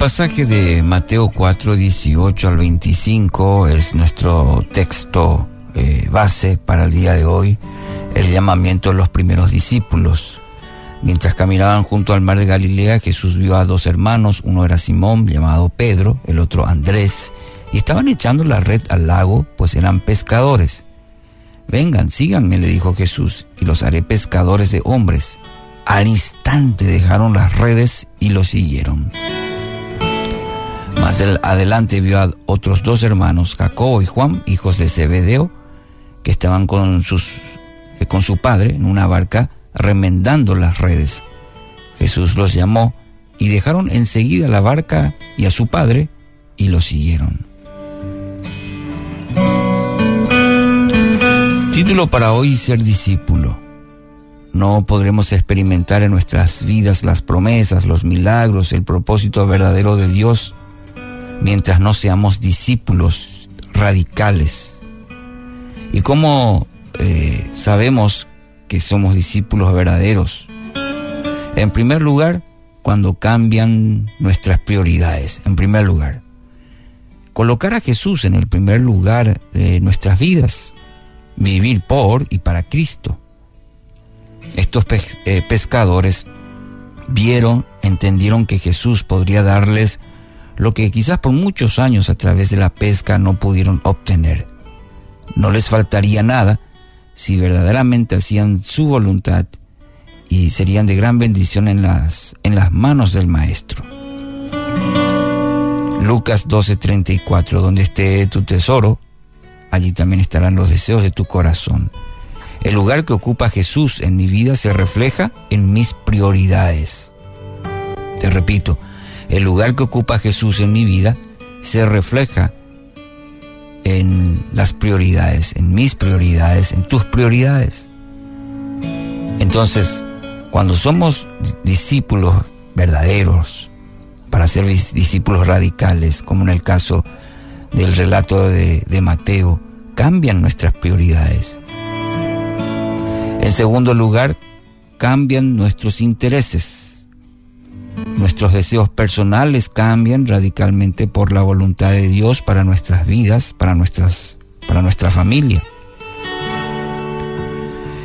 pasaje de Mateo 4, 18 al 25 es nuestro texto eh, base para el día de hoy, el llamamiento de los primeros discípulos. Mientras caminaban junto al mar de Galilea, Jesús vio a dos hermanos, uno era Simón, llamado Pedro, el otro Andrés, y estaban echando la red al lago, pues eran pescadores. Vengan, síganme, le dijo Jesús, y los haré pescadores de hombres. Al instante dejaron las redes y lo siguieron. Más adelante vio a otros dos hermanos, Jacobo y Juan, hijos de Zebedeo, que estaban con, sus, eh, con su padre en una barca remendando las redes. Jesús los llamó y dejaron enseguida la barca y a su padre y lo siguieron. Título para hoy, ser discípulo. No podremos experimentar en nuestras vidas las promesas, los milagros, el propósito verdadero de Dios mientras no seamos discípulos radicales. ¿Y cómo eh, sabemos que somos discípulos verdaderos? En primer lugar, cuando cambian nuestras prioridades. En primer lugar, colocar a Jesús en el primer lugar de nuestras vidas. Vivir por y para Cristo. Estos eh, pescadores vieron, entendieron que Jesús podría darles lo que quizás por muchos años a través de la pesca no pudieron obtener. No les faltaría nada si verdaderamente hacían su voluntad y serían de gran bendición en las, en las manos del Maestro. Lucas 12:34, donde esté tu tesoro, allí también estarán los deseos de tu corazón. El lugar que ocupa Jesús en mi vida se refleja en mis prioridades. Te repito, el lugar que ocupa Jesús en mi vida se refleja en las prioridades, en mis prioridades, en tus prioridades. Entonces, cuando somos discípulos verdaderos, para ser discípulos radicales, como en el caso del relato de, Mateo, cambian nuestras prioridades. En segundo lugar, cambian nuestros intereses. Nuestros deseos personales cambian radicalmente por la voluntad de Dios para nuestras vidas, para, nuestras, para nuestra familia.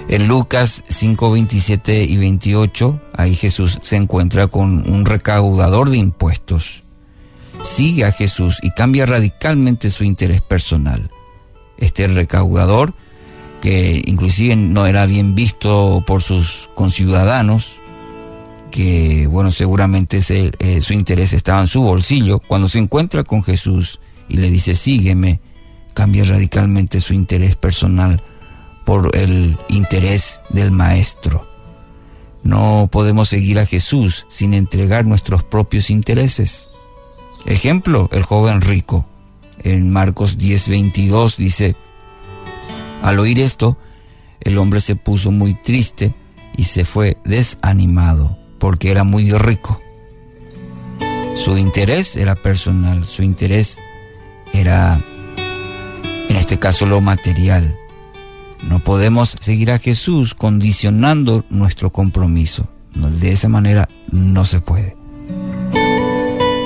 En Lucas 5, 27 y 28, ahí Jesús se encuentra con un recaudador de impuestos. Sigue a Jesús y cambia radicalmente su interés personal. Este recaudador que inclusive no era bien visto por sus conciudadanos, que bueno, seguramente eh, su interés estaba en su bolsillo, cuando se encuentra con Jesús y le dice, sígueme, cambia radicalmente su interés personal por el interés del Maestro. No podemos seguir a Jesús sin entregar nuestros propios intereses. Ejemplo, el joven rico. En Marcos 10:22 dice, al oír esto, el hombre se puso muy triste y se fue desanimado porque era muy rico. Su interés era personal, su interés era, en este caso, lo material. No podemos seguir a Jesús condicionando nuestro compromiso. De esa manera no se puede.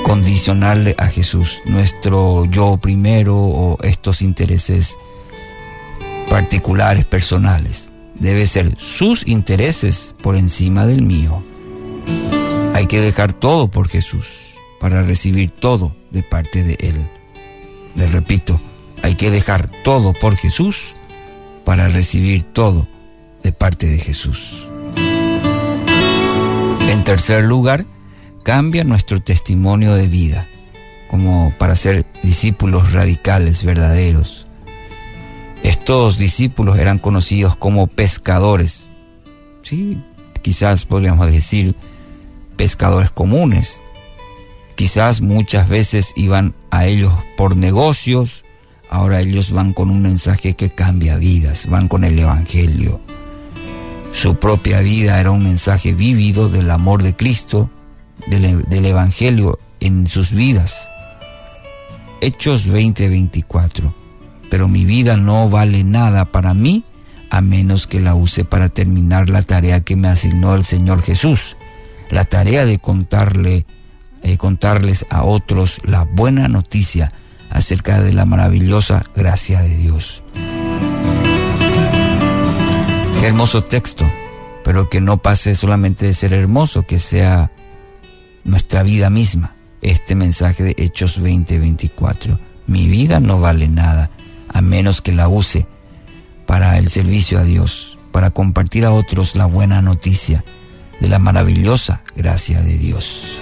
Condicionarle a Jesús nuestro yo primero o estos intereses particulares, personales. Debe ser sus intereses por encima del mío. Hay que dejar todo por Jesús para recibir todo de parte de Él. Les repito, hay que dejar todo por Jesús para recibir todo de parte de Jesús. En tercer lugar, cambia nuestro testimonio de vida, como para ser discípulos radicales, verdaderos, estos discípulos eran conocidos como pescadores. Sí, quizás podríamos decir pescadores comunes. Quizás muchas veces iban a ellos por negocios, ahora ellos van con un mensaje que cambia vidas, van con el Evangelio. Su propia vida era un mensaje vívido del amor de Cristo, del, del Evangelio en sus vidas. Hechos 20:24 pero mi vida no vale nada para mí a menos que la use para terminar la tarea que me asignó el Señor Jesús, la tarea de contarle eh, contarles a otros la buena noticia acerca de la maravillosa gracia de Dios. Qué hermoso texto, pero que no pase solamente de ser hermoso, que sea nuestra vida misma. Este mensaje de Hechos 20:24. Mi vida no vale nada a menos que la use para el servicio a Dios, para compartir a otros la buena noticia de la maravillosa gracia de Dios.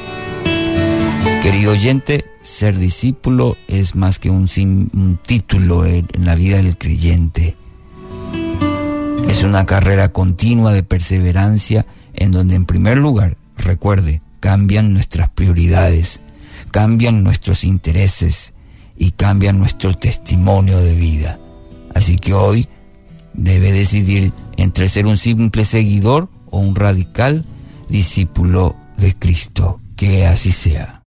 Querido oyente, ser discípulo es más que un, título en, en la vida del creyente. Es una carrera continua de perseverancia en donde en primer lugar, recuerde, cambian nuestras prioridades, cambian nuestros intereses y cambian nuestro testimonio de vida. Así que hoy debe decidir entre ser un simple seguidor o un radical discípulo de Cristo. Que así sea.